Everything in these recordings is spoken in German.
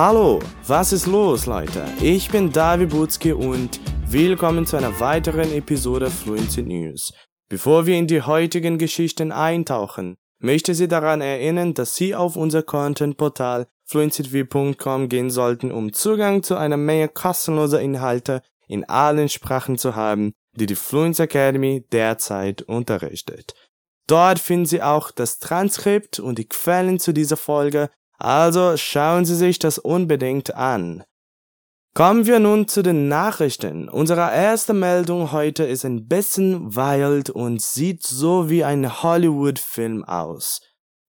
Hallo, was ist los, Leute? Ich bin David Butzke und willkommen zu einer weiteren Episode Fluency News. Bevor wir in die heutigen Geschichten eintauchen, möchte Sie daran erinnern, dass Sie auf unser Content-Portal fluencytv.com gehen sollten, um Zugang zu einer Menge kostenloser Inhalte in allen Sprachen zu haben, die die Fluency Academy derzeit unterrichtet. Dort finden Sie auch das Transkript und die Quellen zu dieser Folge, also schauen Sie sich das unbedingt an. Kommen wir nun zu den Nachrichten. Unsere erste Meldung heute ist ein bisschen wild und sieht so wie ein Hollywood-Film aus.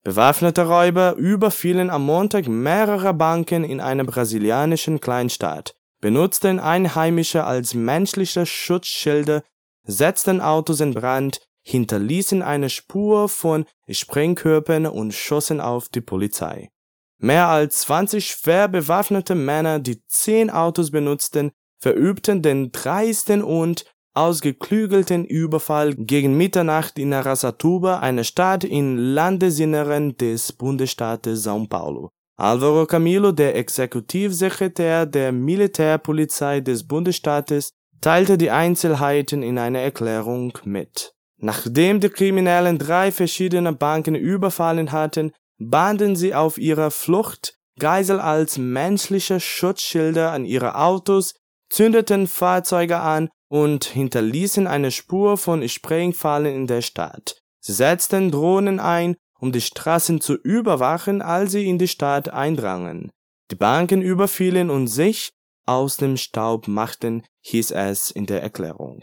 Bewaffnete Räuber überfielen am Montag mehrere Banken in einer brasilianischen Kleinstadt, benutzten Einheimische als menschliche Schutzschilde, setzten Autos in Brand, hinterließen eine Spur von Sprengkörpern und schossen auf die Polizei. Mehr als 20 schwer bewaffnete Männer, die zehn Autos benutzten, verübten den dreisten und ausgeklügelten Überfall gegen Mitternacht in Arasatuba, eine Stadt im Landesinneren des Bundesstaates São Paulo. Alvaro Camilo, der Exekutivsekretär der Militärpolizei des Bundesstaates, teilte die Einzelheiten in einer Erklärung mit. Nachdem die Kriminellen drei verschiedene Banken überfallen hatten, banden sie auf ihrer Flucht Geisel als menschliche Schutzschilder an ihre Autos, zündeten Fahrzeuge an und hinterließen eine Spur von Sprengfallen in der Stadt. Sie setzten Drohnen ein, um die Straßen zu überwachen, als sie in die Stadt eindrangen. Die Banken überfielen und sich aus dem Staub machten, hieß es in der Erklärung.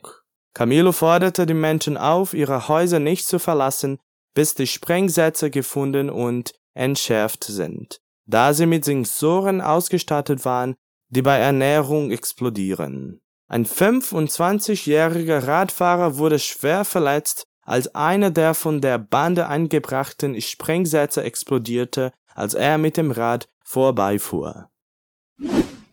Camilo forderte die Menschen auf, ihre Häuser nicht zu verlassen, bis die Sprengsätze gefunden und entschärft sind, da sie mit Sensoren ausgestattet waren, die bei Ernährung explodieren. Ein 25-jähriger Radfahrer wurde schwer verletzt, als einer der von der Bande angebrachten Sprengsätze explodierte, als er mit dem Rad vorbeifuhr.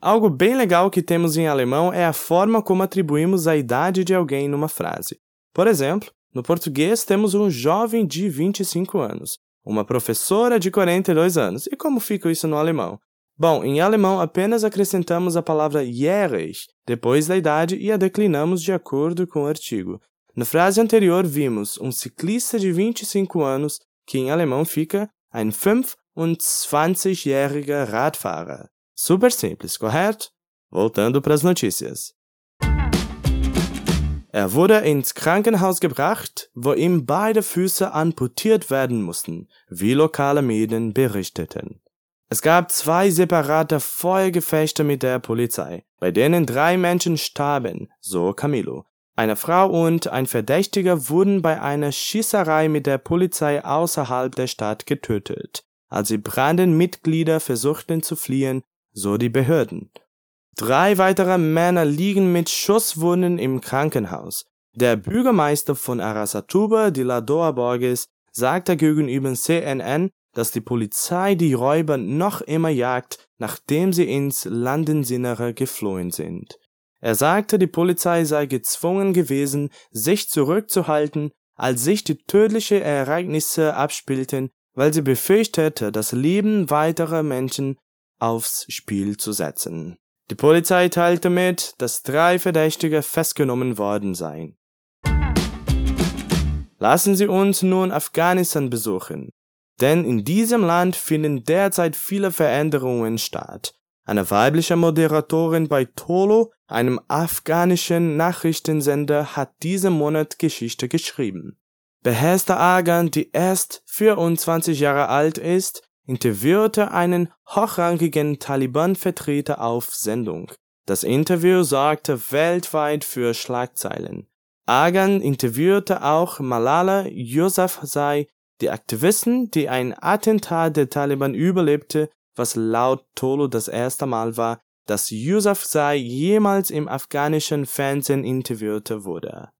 Algo bem legal que temos em alemão é a forma como atribuímos a idade de alguém numa frase. Por exemplo, No português, temos um jovem de 25 anos, uma professora de 42 anos. E como fica isso no alemão? Bom, em alemão apenas acrescentamos a palavra jährig depois da idade e a declinamos de acordo com o artigo. Na frase anterior vimos um ciclista de 25 anos, que em alemão fica ein 25-jähriger Radfahrer. Super simples, correto? Voltando para as notícias. Er wurde ins Krankenhaus gebracht, wo ihm beide Füße amputiert werden mussten, wie lokale Medien berichteten. Es gab zwei separate Feuergefechte mit der Polizei, bei denen drei Menschen starben, so Camilo. Eine Frau und ein Verdächtiger wurden bei einer Schießerei mit der Polizei außerhalb der Stadt getötet, als die Brandenmitglieder versuchten zu fliehen, so die Behörden. Drei weitere Männer liegen mit Schusswunden im Krankenhaus. Der Bürgermeister von Arasatuba, Diladoa Borges, sagte gegenüber CNN, dass die Polizei die Räuber noch immer jagt, nachdem sie ins Landesinnere geflohen sind. Er sagte, die Polizei sei gezwungen gewesen, sich zurückzuhalten, als sich die tödlichen Ereignisse abspielten, weil sie befürchtete, das Leben weiterer Menschen aufs Spiel zu setzen. Die Polizei teilte mit, dass drei Verdächtige festgenommen worden seien. Lassen Sie uns nun Afghanistan besuchen, denn in diesem Land finden derzeit viele Veränderungen statt. Eine weibliche Moderatorin bei Tolo, einem afghanischen Nachrichtensender, hat diesen Monat Geschichte geschrieben. Behester Agan, die erst 24 Jahre alt ist, interviewte einen hochrangigen Taliban-Vertreter auf Sendung. Das Interview sorgte weltweit für Schlagzeilen. Agan interviewte auch Malala Yousafzai, die Aktivistin, die ein Attentat der Taliban überlebte, was laut Tolo das erste Mal war, dass Yousafzai jemals im afghanischen Fernsehen interviewte wurde.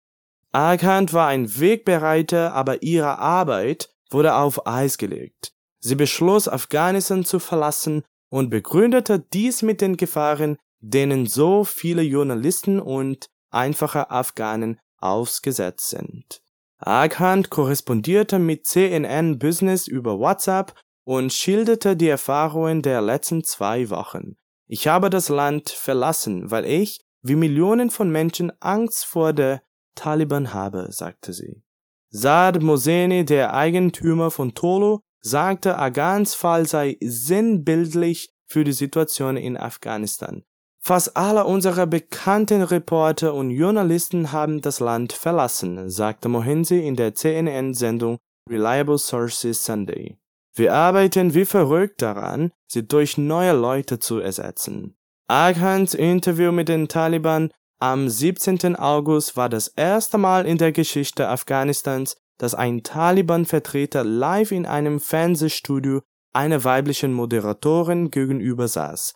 Agan war ein Wegbereiter, aber ihre Arbeit wurde auf Eis gelegt. Sie beschloss, Afghanistan zu verlassen und begründete dies mit den Gefahren, denen so viele Journalisten und einfache Afghanen ausgesetzt sind. Aghan korrespondierte mit CNN Business über WhatsApp und schilderte die Erfahrungen der letzten zwei Wochen. Ich habe das Land verlassen, weil ich, wie Millionen von Menschen, Angst vor der Taliban habe, sagte sie. Saad Moseni, der Eigentümer von Tolo, sagte, Agans Fall sei sinnbildlich für die Situation in Afghanistan. Fast alle unserer bekannten Reporter und Journalisten haben das Land verlassen, sagte Mohensi in der CNN-Sendung Reliable Sources Sunday. Wir arbeiten wie verrückt daran, sie durch neue Leute zu ersetzen. Aghans Interview mit den Taliban am 17. August war das erste Mal in der Geschichte Afghanistans, dass ein Taliban-Vertreter live in einem Fernsehstudio einer weiblichen Moderatorin gegenüber saß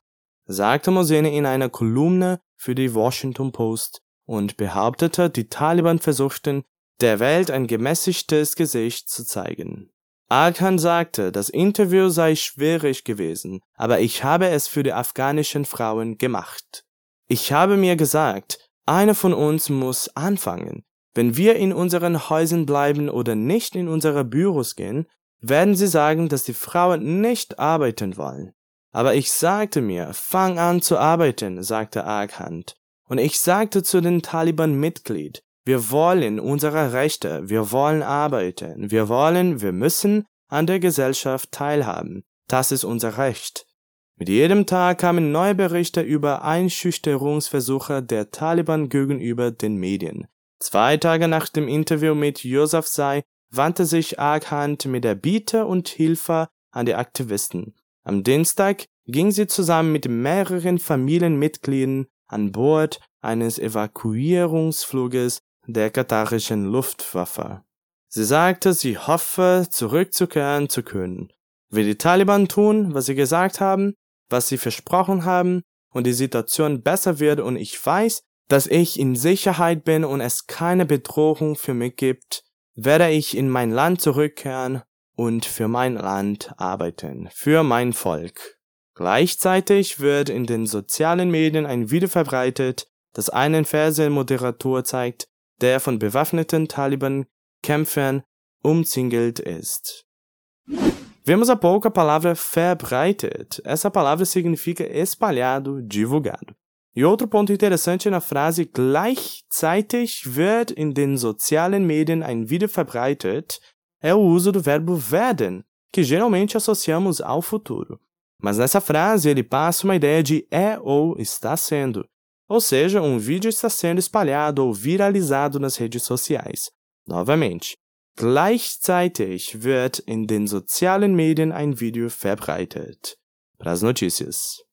sagte Mohseni in einer Kolumne für die Washington Post und behauptete, die Taliban versuchten, der Welt ein gemäßigtes Gesicht zu zeigen. Arkan sagte, das Interview sei schwierig gewesen, aber ich habe es für die afghanischen Frauen gemacht. Ich habe mir gesagt, einer von uns muss anfangen. Wenn wir in unseren Häusern bleiben oder nicht in unsere Büros gehen, werden sie sagen, dass die Frauen nicht arbeiten wollen. Aber ich sagte mir, fang an zu arbeiten, sagte Arkhand. Und ich sagte zu den Taliban-Mitglied, wir wollen unsere Rechte, wir wollen arbeiten, wir wollen, wir müssen an der Gesellschaft teilhaben. Das ist unser Recht. Mit jedem Tag kamen neue Berichte über Einschüchterungsversuche der Taliban gegenüber den Medien. Zwei Tage nach dem Interview mit Josef Sai wandte sich Arkhand mit der Bitte und Hilfe an die Aktivisten. Am Dienstag ging sie zusammen mit mehreren Familienmitgliedern an Bord eines Evakuierungsfluges der katarischen Luftwaffe. Sie sagte, sie hoffe, zurückzukehren zu können. Wenn die Taliban tun, was sie gesagt haben, was sie versprochen haben, und die Situation besser wird und ich weiß, dass ich in Sicherheit bin und es keine Bedrohung für mich gibt, werde ich in mein Land zurückkehren und für mein Land arbeiten, für mein Volk. Gleichzeitig wird in den sozialen Medien ein Video verbreitet, das einen Fernsehmoderator zeigt, der von bewaffneten Taliban-Kämpfern umzingelt ist. Vemos há pouco a palavra verbreitet. Essa palavra significa espalhado, divulgado. E outro ponto interessante na frase gleichzeitig wird in den sozialen Medien ein Video verbreitet é o uso do verbo werden, que geralmente associamos ao futuro. Mas nessa frase ele passa uma ideia de é ou está sendo, ou seja, um vídeo está sendo espalhado ou viralizado nas redes sociais. Novamente, gleichzeitig wird in den sozialen Medien ein Video verbreitet. Para as notícias.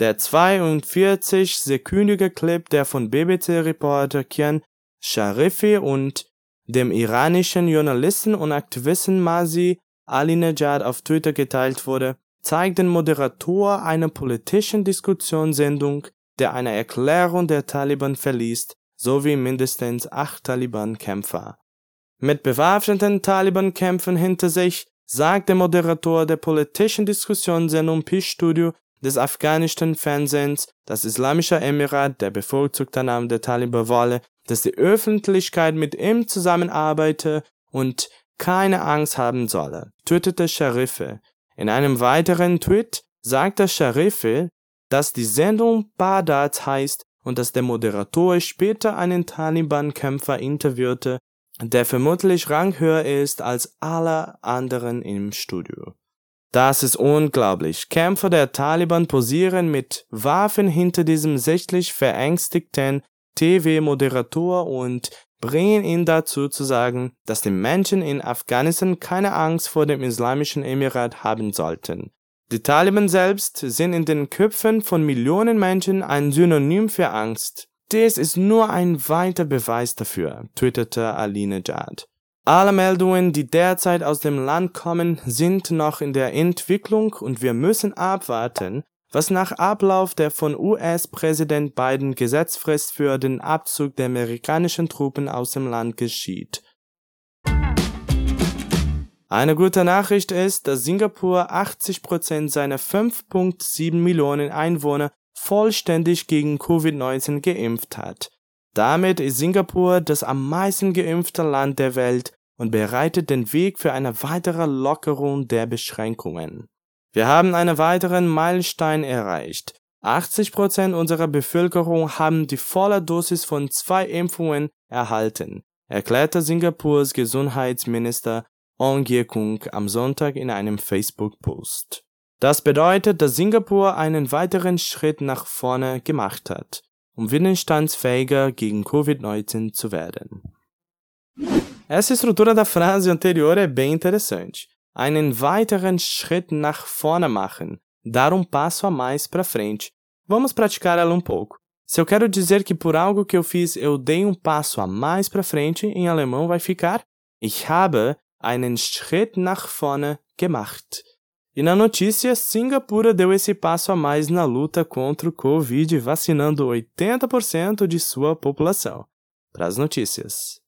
Der 42-sekündige Clip, der von BBC-Reporter Kian Sharifi und dem iranischen Journalisten und Aktivisten Masi Alinejad auf Twitter geteilt wurde, zeigt den Moderator einer politischen Diskussionssendung, der eine Erklärung der Taliban verliest, sowie mindestens acht Taliban-Kämpfer. Mit bewaffneten Taliban-Kämpfern hinter sich sagt der Moderator der politischen Diskussionssendung Peace Studio des afghanischen Fernsehens, das Islamische Emirat der bevorzugte Name der Taliban wolle, dass die Öffentlichkeit mit ihm zusammenarbeite und keine Angst haben solle, tötete Sharife. In einem weiteren Tweet sagte Sharife, dass die Sendung Badat heißt und dass der Moderator später einen Taliban-Kämpfer interviewte, der vermutlich ranghöher ist als alle anderen im Studio. Das ist unglaublich. Kämpfer der Taliban posieren mit Waffen hinter diesem sichtlich verängstigten TV-Moderator und bringen ihn dazu zu sagen, dass die Menschen in Afghanistan keine Angst vor dem Islamischen Emirat haben sollten. Die Taliban selbst sind in den Köpfen von Millionen Menschen ein Synonym für Angst. Dies ist nur ein weiter Beweis dafür, twitterte Aline Jad. Alle Meldungen, die derzeit aus dem Land kommen, sind noch in der Entwicklung und wir müssen abwarten, was nach Ablauf der von US-Präsident Biden Gesetzfrist für den Abzug der amerikanischen Truppen aus dem Land geschieht. Eine gute Nachricht ist, dass Singapur 80% seiner 5.7 Millionen Einwohner vollständig gegen Covid-19 geimpft hat. Damit ist Singapur das am meisten geimpfte Land der Welt und bereitet den Weg für eine weitere Lockerung der Beschränkungen. Wir haben einen weiteren Meilenstein erreicht. 80% unserer Bevölkerung haben die volle Dosis von zwei Impfungen erhalten, erklärte Singapurs Gesundheitsminister Ong Ye-kung am Sonntag in einem Facebook-Post. Das bedeutet, dass Singapur einen weiteren Schritt nach vorne gemacht hat, um widerstandsfähiger gegen Covid-19 zu werden. Essa estrutura da frase anterior é bem interessante. Einen weiteren Schritt nach vorne machen, dar um passo a mais para frente. Vamos praticar ela um pouco. Se eu quero dizer que por algo que eu fiz eu dei um passo a mais para frente, em alemão vai ficar Ich habe einen Schritt nach vorne gemacht. E na notícia, Singapura deu esse passo a mais na luta contra o Covid, vacinando 80% de sua população. Para as notícias.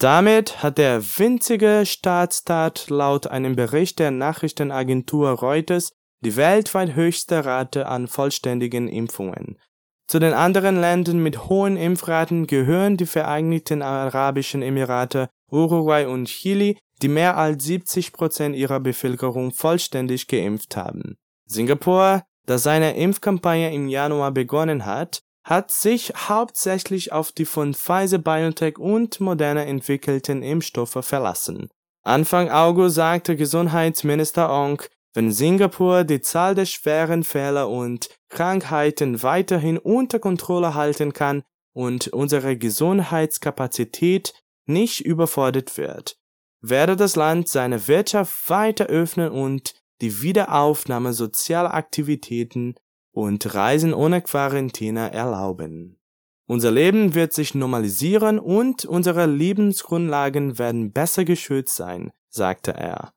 Damit hat der winzige Staatsstaat laut einem Bericht der Nachrichtenagentur Reuters die weltweit höchste Rate an vollständigen Impfungen. Zu den anderen Ländern mit hohen Impfraten gehören die Vereinigten Arabischen Emirate, Uruguay und Chile, die mehr als 70 Prozent ihrer Bevölkerung vollständig geimpft haben. Singapur, das seine Impfkampagne im Januar begonnen hat, hat sich hauptsächlich auf die von Pfizer BioNTech und Moderna entwickelten Impfstoffe verlassen. Anfang August sagte Gesundheitsminister Ong, wenn Singapur die Zahl der schweren Fälle und Krankheiten weiterhin unter Kontrolle halten kann und unsere Gesundheitskapazität nicht überfordert wird, werde das Land seine Wirtschaft weiter öffnen und die Wiederaufnahme sozialer Aktivitäten und Reisen ohne Quarantäne erlauben. Unser Leben wird sich normalisieren und unsere Lebensgrundlagen werden besser geschützt sein, sagte er.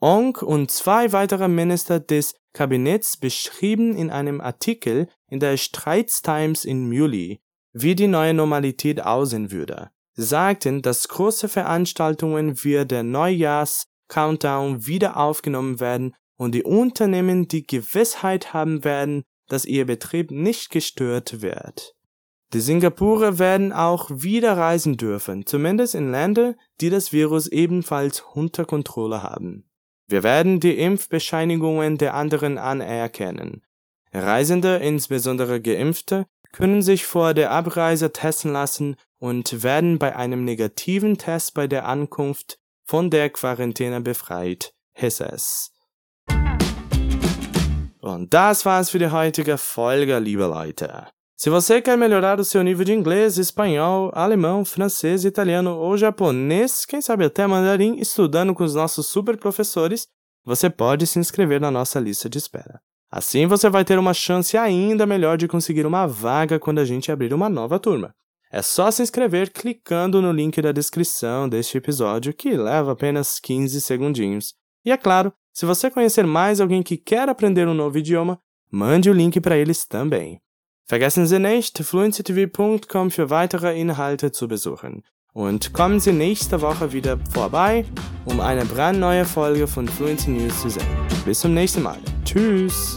Ong und zwei weitere Minister des Kabinetts beschrieben in einem Artikel in der Straits Times im Juli, wie die neue Normalität aussehen würde. Sie sagten, dass große Veranstaltungen wie der Neujahrs-Countdown wieder aufgenommen werden und die Unternehmen die Gewissheit haben werden, dass ihr Betrieb nicht gestört wird. Die Singapurer werden auch wieder reisen dürfen, zumindest in Länder, die das Virus ebenfalls unter Kontrolle haben. Wir werden die Impfbescheinigungen der anderen anerkennen. Reisende, insbesondere Geimpfte, können sich vor der Abreise testen lassen und werden bei einem negativen Test bei der Ankunft von der Quarantäne befreit, hieß es. Das war's für die heutige Folge, liebe Leute. Se você quer melhorar o seu nível de inglês, espanhol, alemão, francês, italiano ou japonês, quem sabe até mandarim, estudando com os nossos super professores, você pode se inscrever na nossa lista de espera. Assim você vai ter uma chance ainda melhor de conseguir uma vaga quando a gente abrir uma nova turma. É só se inscrever clicando no link da descrição deste episódio, que leva apenas 15 segundinhos. E é claro, se você conhecer mais alguém que quer aprender um novo idioma, mande o link para eles também. Vergessen Sie nicht, fluencytv.com für weitere Inhalte zu besuchen. Und kommen Sie nächste Woche wieder vorbei, um eine brandneue Folge von Fluency News zu sehen. Bis zum nächsten Mal. Tschüss!